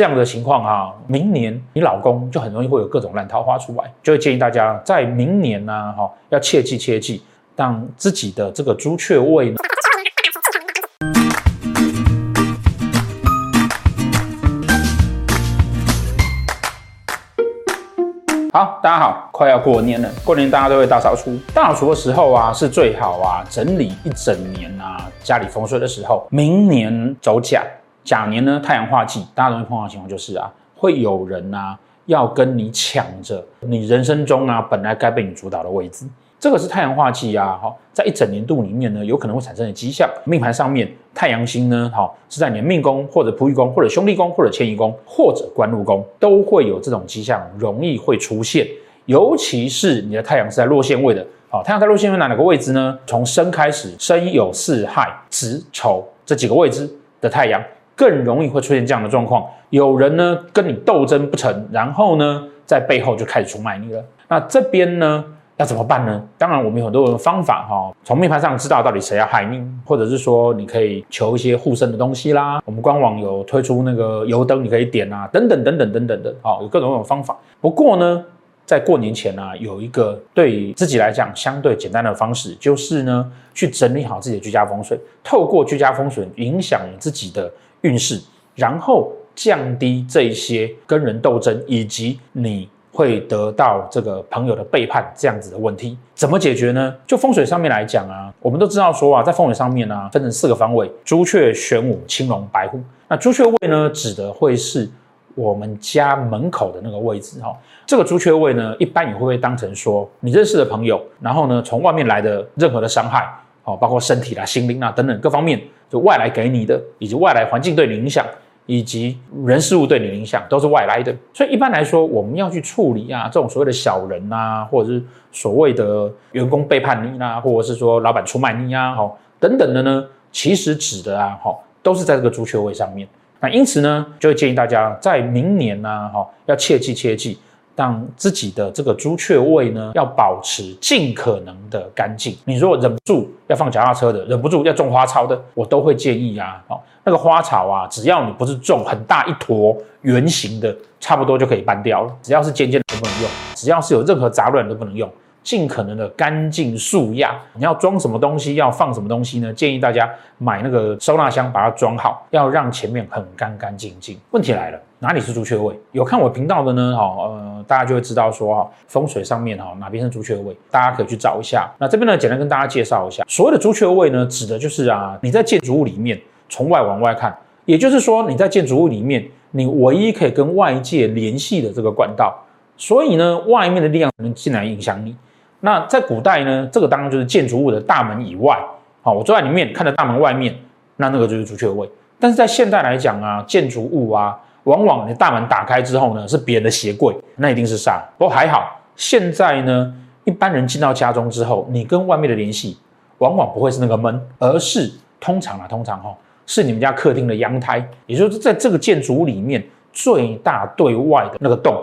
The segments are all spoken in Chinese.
这样的情况啊，明年你老公就很容易会有各种烂桃花出来，就会建议大家在明年呢，哈，要切记切记，让自己的这个朱雀位呢。好，大家好，快要过年了，过年大家都会大扫除，大扫除的时候啊，是最好啊，整理一整年啊，家里风水的时候，明年走甲。甲年呢，太阳化忌，大家容易碰到的情况就是啊，会有人啊要跟你抢着你人生中啊本来该被你主导的位置，这个是太阳化忌啊，好，在一整年度里面呢，有可能会产生的迹象。命盘上面太阳星呢，好是在你的命宫或者仆役宫或者兄弟宫或者迁移宫或者官禄宫，都会有这种迹象，容易会出现。尤其是你的太阳是在落陷位的，好，太阳在落陷位哪哪个位置呢？从申开始，申酉巳亥子丑这几个位置的太阳。更容易会出现这样的状况，有人呢跟你斗争不成，然后呢在背后就开始出卖你了。那这边呢要怎么办呢？当然我们有很多的方法哈，从命盘上知道到底谁要害命，或者是说你可以求一些护身的东西啦。我们官网有推出那个油灯，你可以点啊，等等等等等等的，好，有各种各种方法。不过呢，在过年前呢、有一个对于自己来讲相对简单的方式，就是呢去整理好自己的居家风水，透过居家风水影响自己的。运势，然后降低这一些跟人斗争，以及你会得到这个朋友的背叛这样子的问题，怎么解决呢？就风水上面来讲啊，我们都知道说啊，在风水上面呢、分成四个方位：朱雀、玄武、青龙、白虎。那朱雀位呢，指的会是我们家门口的那个位置哈。这个朱雀位呢，一般也会被当成说你认识的朋友，然后呢，从外面来的任何的伤害。哦，包括身体啦、心灵啊等等各方面，就外来给你的，以及外来环境对你影响，以及人事物对你的影响，都是外来的。所以一般来说，我们要去处理啊，这种所谓的小人啊，或者是所谓的员工背叛你啊，或者是说老板出卖你啊，好等等的呢，其实指的啊，哦都是在这个朱雀位上面。那因此呢，就会建议大家在明年呢，哈，要切记切记。让自己的这个朱雀位呢，要保持尽可能的干净。你如果忍不住要放脚踏车的，忍不住要种花草的，我都会建议啊，哦，那个花草啊，只要你不是种很大一坨圆形的，差不多就可以搬掉了。只要是尖尖的都不能用，只要是有任何杂乱都不能用。尽可能的干净素雅。你要装什么东西，要放什么东西呢？建议大家买那个收纳箱，把它装好，要让前面很干干净净。问题来了，哪里是朱雀位？有看我频道的呢？哈，呃，大家就会知道说哈，风水上面哈，哪边是朱雀位，大家可以去找一下。那这边呢，简单跟大家介绍一下，所谓的朱雀位呢，指的就是啊，你在建筑物里面从外往外看，也就是说你在建筑物里面，你唯一可以跟外界联系的这个管道，所以呢，外面的力量能进来影响你。那在古代呢，这个当然就是建筑物的大门以外，好，我坐在里面看着大门外面，那那个就是朱雀位。但是在现代来讲啊，建筑物啊，往往你大门打开之后呢，是别人的鞋柜，那一定是煞。不过还好，现在呢，一般人进到家中之后，你跟外面的联系，往往不会是那个门，而是通常啊，通常哈，是你们家客厅的阳台，也就是在这个建筑物里面最大对外的那个洞。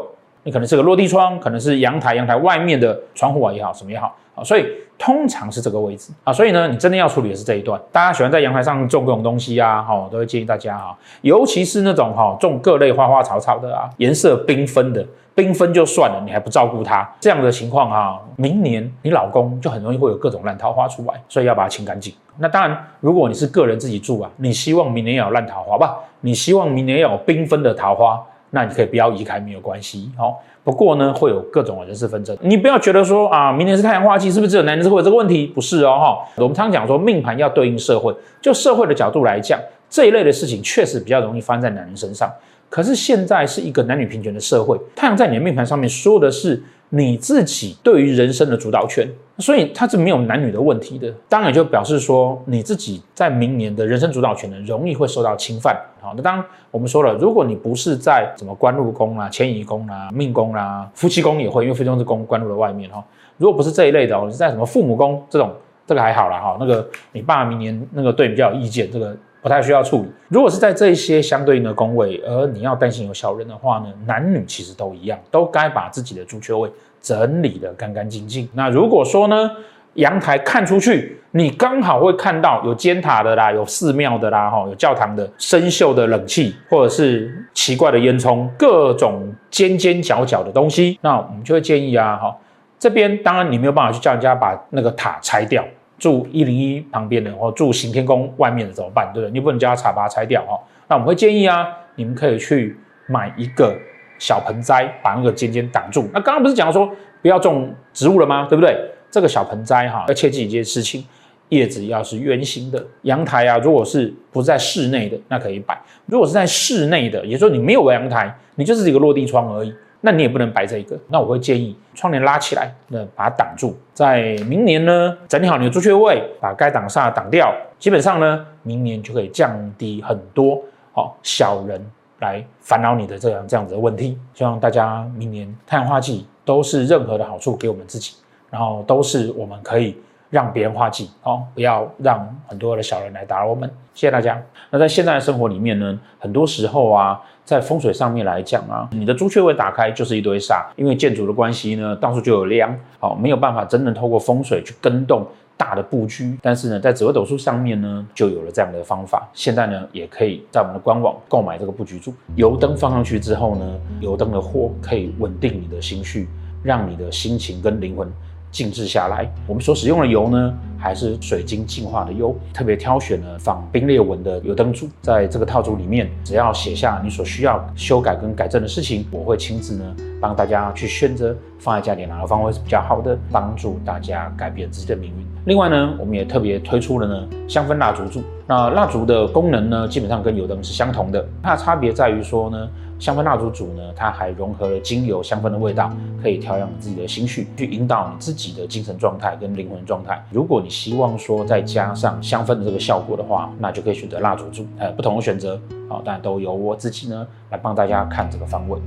你可能是个落地窗，可能是阳台，阳台外面的窗户啊也好，什么也好啊，所以通常是这个位置啊，所以呢，你真的要处理的是这一段。大家喜欢在阳台上种各种东西啊，哈，都会建议大家啊，尤其是那种哈种各类花花草草的啊，颜色缤纷的，缤纷就算了，你还不照顾它，这样的情况啊，明年你老公就很容易会有各种烂桃花出来，所以要把它清干净。那当然，如果你是个人自己住啊，你希望明年要有烂桃花吧？你希望明年要有缤纷的桃花。那你可以不要移开，没有关系。好，不过呢，会有各种人事纷争。你不要觉得说啊，明年是太阳化忌，是不是只有男人会有这个问题？不是哦，哈。我们常常讲说，命盘要对应社会，就社会的角度来讲，这一类的事情确实比较容易发生在男人身上。可是现在是一个男女平权的社会，太阳在你的命盘上面说的是你自己对于人生的主导权。所以它是没有男女的问题的，当然就表示说你自己在明年的人生主导权呢，容易会受到侵犯。好，那当然我们说了，如果你不是在什么官禄宫啊、迁移宫啊、命宫啊、夫妻宫也会，因为夫妻宫是宫官禄的外面哈。如果不是这一类的哦，你是在什么父母宫这种，这个还好啦哈。那个你爸明年那个对你比较有意见，这个不太需要处理。如果是在这些相对应的宫位，而你要担心有小人的话呢，男女其实都一样，都该把自己的朱雀位整理得干干净净。那如果说呢，阳台看出去，你刚好会看到有尖塔的啦，有寺庙的啦，哈，有教堂的生锈的冷气，或者是奇怪的烟囱，各种尖尖角角的东西，那我们就会建议啊，哈，这边当然你没有办法去叫人家把那个塔拆掉，住一零一旁边的或住行天宫外面的怎么办？对不对？你不能叫他把它拆掉哈。那我们会建议啊，你们可以去买一个小盆栽，把那个尖尖挡住。那刚刚不是讲说不要种植物了吗？对不对？这个小盆栽哈，要切记一件事情，叶子要是圆形的。阳台啊，如果是不在室内的，那可以摆；如果是在室内的，也就是说你没有阳台，你就是一个落地窗而已，那你也不能摆这一个。那我会建议窗帘拉起来，那把它挡住。在明年呢，整理好你的朱雀位，把该挡煞挡掉，基本上呢，明年就可以降低很多好小人来烦恼你的这样这样子的问题。希望大家明年太阳化忌都是任何的好处给我们自己。然后都是我们可以让别人化忌哦，不要让很多的小人来打扰我们。谢谢大家。那在现在的生活里面呢，很多时候啊，在风水上面来讲啊，你的朱雀位打开就是一堆煞，因为建筑的关系呢，到处就有梁，好，没有办法真正透过风水去跟动大的布局。但是呢，在紫微斗数上面呢，就有了这样的方法。现在呢，也可以在我们的官网购买这个布局柱，油灯放上去之后呢，油灯的火可以稳定你的心绪，让你的心情跟灵魂。静置下来，我们所使用的油呢，还是水晶净化的油，特别挑选了仿冰裂纹的油灯柱。在这个套组里面，只要写下你所需要修改跟改正的事情，我会亲自呢帮大家去选择放在家里哪个方位是比较好的，帮助大家改变自己的命运。另外呢，我们也特别推出了呢香氛蜡烛柱。那蜡烛的功能呢，基本上跟油灯是相同的，它的差别在于说呢。香氛蜡烛组呢，它还融合了精油香氛的味道，可以调养自己的心绪，去引导你自己的精神状态跟灵魂状态。如果你希望说再加上香氛的这个效果的话，那就可以选择蜡烛组，呃，不同的选择，好，但都由我自己呢来帮大家看这个方位。